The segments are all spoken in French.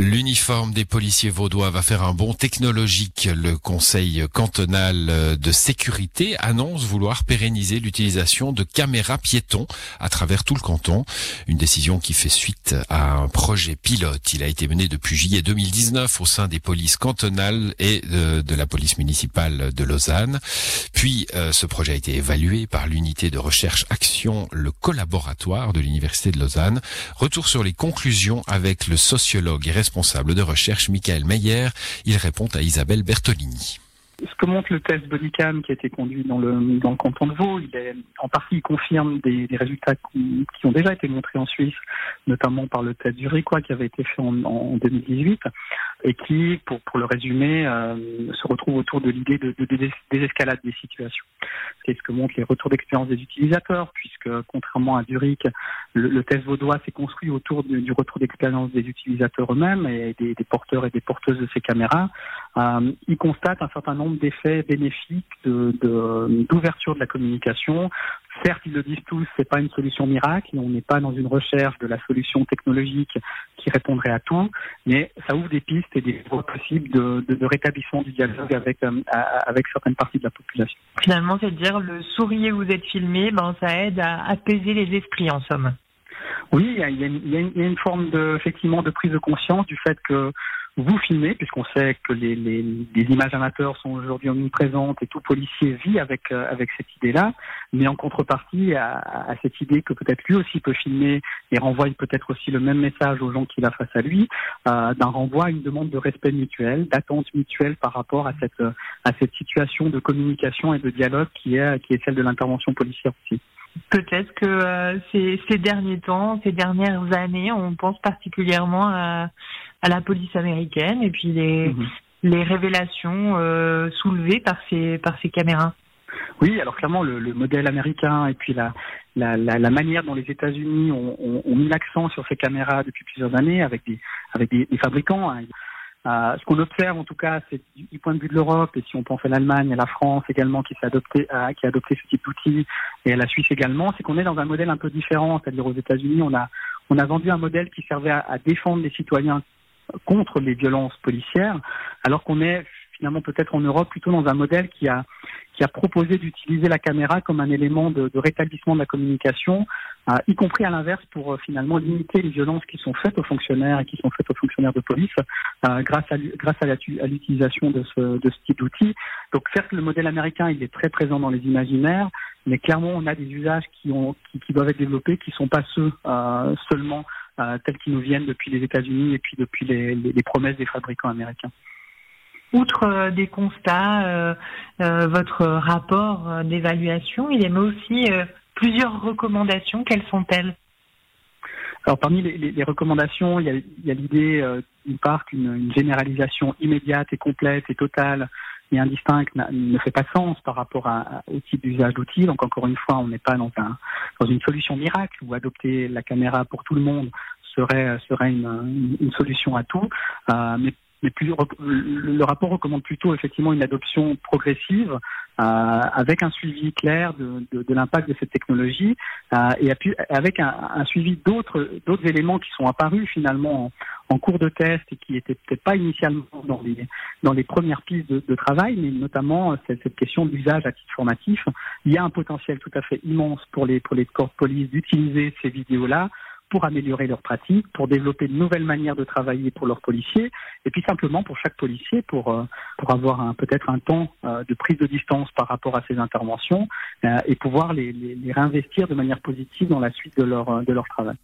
L'uniforme des policiers vaudois va faire un bond technologique. Le Conseil cantonal de sécurité annonce vouloir pérenniser l'utilisation de caméras piétons à travers tout le canton. Une décision qui fait suite à un projet pilote. Il a été mené depuis juillet 2019 au sein des polices cantonales et de, la police municipale de Lausanne. Puis euh, ce projet a été évalué par l'unité de recherche action, le collaboratoire de l'université de Lausanne. Retour sur les conclusions avec le sociologue et responsable de recherche Michael Meyer. Il répond à Isabelle Bertolini. Ce que montre le test Bodycam qui a été conduit dans le, dans le canton de Vaud, il est, en partie il confirme des, des résultats qui, ont déjà été montrés en Suisse, notamment par le test Zurichois qui avait été fait en, en 2018 et qui, pour, pour le résumer, euh, se retrouve autour de l'idée de, de, de, désescalade des situations. C'est ce que montrent les retours d'expérience des utilisateurs, puisque contrairement à Zurich, le, le test vaudois s'est construit autour du, du retour d'expérience des utilisateurs eux-mêmes et des, des, porteurs et des porteuses de ces caméras. Euh, ils constatent un certain nombre d'effets bénéfiques d'ouverture de, de, la communication. Certes, ils le disent tous, c'est pas une solution miracle, on n'est pas dans une recherche de la solution technologique qui répondrait à tout, mais ça ouvre des pistes et des voies possibles de, de, de rétablissement du dialogue avec, euh, avec certaines parties de la population. Finalement, c'est dire le sourire vous êtes filmé, ben, ça aide à apaiser les esprits en somme. Oui, il y a, il y a, une, il y a une, forme de, effectivement de prise de conscience du fait que vous filmez, puisqu'on sait que les, images amateurs sont aujourd'hui omniprésentes et tout policier vit avec, euh, avec cette idée-là, mais en contrepartie à, cette idée que peut-être lui aussi peut filmer et renvoie peut-être aussi le même message aux gens qu'il a face à lui, euh, d'un renvoi à une demande de respect mutuel, d'attente mutuelle par rapport à cette, à cette situation de communication et de dialogue qui est, qui est celle de l'intervention policière aussi. Peut-être que euh, ces, derniers temps, ces dernières années, on pense particulièrement à, à la police américaine et puis les, mmh. les révélations euh, soulevées par ces, par ces caméras. Oui, alors clairement, le, le, modèle américain et puis la, la, la, la manière dont les États-Unis ont, ont, ont, mis l'accent sur ces caméras depuis plusieurs années avec des, avec des, des fabricants. Hein. Euh, ce qu'on observe en tout cas, c'est du, du, point de vue de l'Europe, et si on pense à l'Allemagne, à la France également qui adopté, euh, qui a adopté ce type d'outils, et à la Suisse également, c'est qu'on est dans un modèle un peu différent. C'est-à-dire aux États-Unis, on a on a vendu un modèle qui servait à, à défendre les citoyens contre les violences policières, alors qu'on est finalement peut-être en Europe plutôt dans un modèle qui a qui a proposé d'utiliser la caméra comme un élément de, de rétablissement de la communication, euh, y compris à l'inverse pour euh, finalement limiter les violences qui sont faites aux fonctionnaires et qui sont faites aux fonctionnaires de police euh, grâce à grâce à l'utilisation de ce de ce type d'outils. Donc certes le modèle américain il est très présent dans les imaginaires, mais clairement on a des usages qui ont qui, qui doivent être développés qui sont pas ceux seulement tels qu'ils nous viennent depuis les États-Unis et puis depuis les, les, les promesses des fabricants américains. Outre euh, des constats, euh, euh, votre rapport euh, d'évaluation, il émet aussi euh, plusieurs recommandations. Quelles sont-elles? Alors parmi les, les, les, recommandations, il y a, l'idée d'une part qu'une une généralisation immédiate et complète et totale et indistincte ne fait pas sens par rapport à, au type d'usage d'outils. Donc encore une fois, on n'est pas dans, un, dans une solution miracle où adopter la caméra pour tout le monde serait, serait une, une, solution à tout. Euh, mais mais plus, le rapport recommande plutôt effectivement une adoption progressive euh, avec un suivi clair de, de, de l'impact de cette technologie euh, et avec un, un suivi d'autres d'autres éléments qui sont apparus finalement en, cours de test et qui étaient peut-être pas initialement dans les dans les premières pistes de, de travail, mais notamment euh, cette, cette question d'usage à titre formatif. Il y a un potentiel tout à fait immense pour les pour les corps de police d'utiliser ces vidéos là pour améliorer leurs pratiques, pour développer de nouvelles manières de travailler pour leurs policiers, et puis simplement pour chaque policier, pour, euh, pour avoir peut-être un temps euh, de prise de distance par rapport à ces interventions euh, et pouvoir les, les, les, réinvestir de manière positive dans la suite de leur, de leur travail.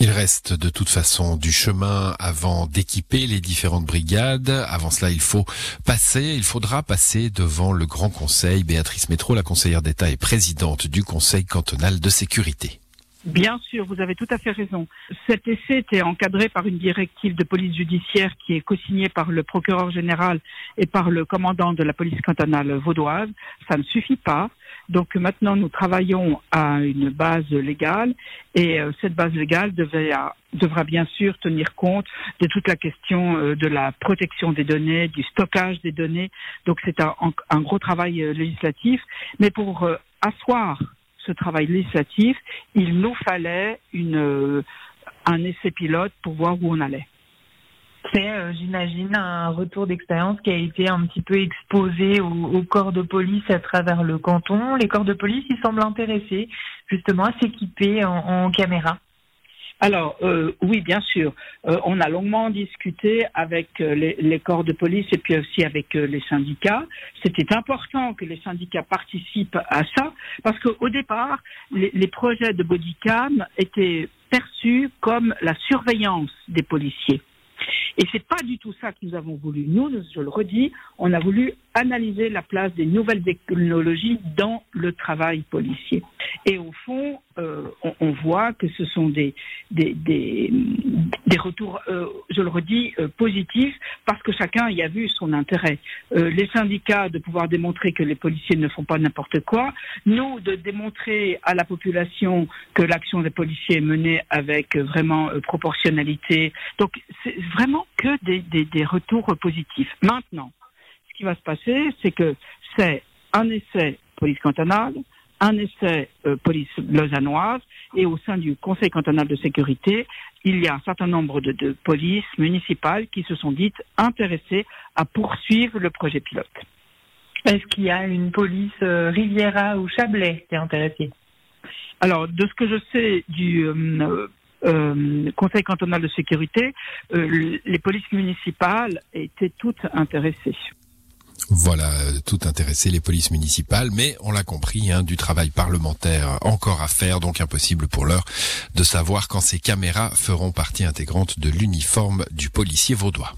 Il reste de toute façon du chemin avant d'équiper les différentes brigades. Avant cela, il faut passer, il faudra passer devant le Grand Conseil. Béatrice Métro, la conseillère d'État et présidente du Conseil cantonal de sécurité. Bien sûr, vous avez tout à fait raison. Cet essai était encadré par une directive de police judiciaire qui est co-signée par le procureur général et par le commandant de la police cantonale vaudoise. Ça ne suffit pas. Donc maintenant, nous travaillons à une base légale et euh, cette base légale devra bien sûr tenir compte de toute la question euh, de la protection des données, du stockage des données. Donc c'est un, un, gros travail euh, législatif. Mais pour asseoir ce travail législatif, il nous fallait une, un essai pilote pour voir où on allait. C'est, euh, j'imagine, un retour d'expérience qui a été un petit peu exposé au, corps de police à travers le canton. Les corps de police, ils semblent intéressés justement à s'équiper en caméra. Alors euh, oui, bien sûr. Euh, on a longuement discuté avec euh, les, corps de police et puis aussi avec les syndicats. C'était important que les syndicats participent à ça parce qu'au départ, les, les projets de bodycam étaient perçus comme la surveillance des policiers. Et c'est pas du tout ça que nous avons voulu. Nous, je le redis, on a voulu analyser la place des nouvelles technologies dans le travail policier. Et au fond, euh, on, voit que ce sont des, des, des, retours, euh, je le redis, euh, positifs, parce que chacun y a vu son intérêt. les syndicats de pouvoir démontrer que les policiers ne font pas n'importe quoi, nous de démontrer à la population que l'action des policiers est menée avec vraiment proportionnalité. Donc c'est vraiment que des, des, des retours positifs. Maintenant, ce qui va se passer, c'est que c'est un essai police cantonale, un essai euh, police lausannoise et au sein du Conseil cantonal de sécurité, il y a un certain nombre de, de polices municipales qui se sont dites intéressées à poursuivre le projet pilote. Est-ce qu'il y a une police euh, Riviera ou Chablais qui est intéressée? Alors, de ce que je sais du euh, euh Conseil cantonal de sécurité, les polices municipales étaient toutes intéressées. Voilà, tout intéressé les polices municipales, mais on l'a compris, hein, du travail parlementaire encore à faire, donc impossible pour l'heure de savoir quand ces caméras feront partie intégrante de l'uniforme du policier vaudois.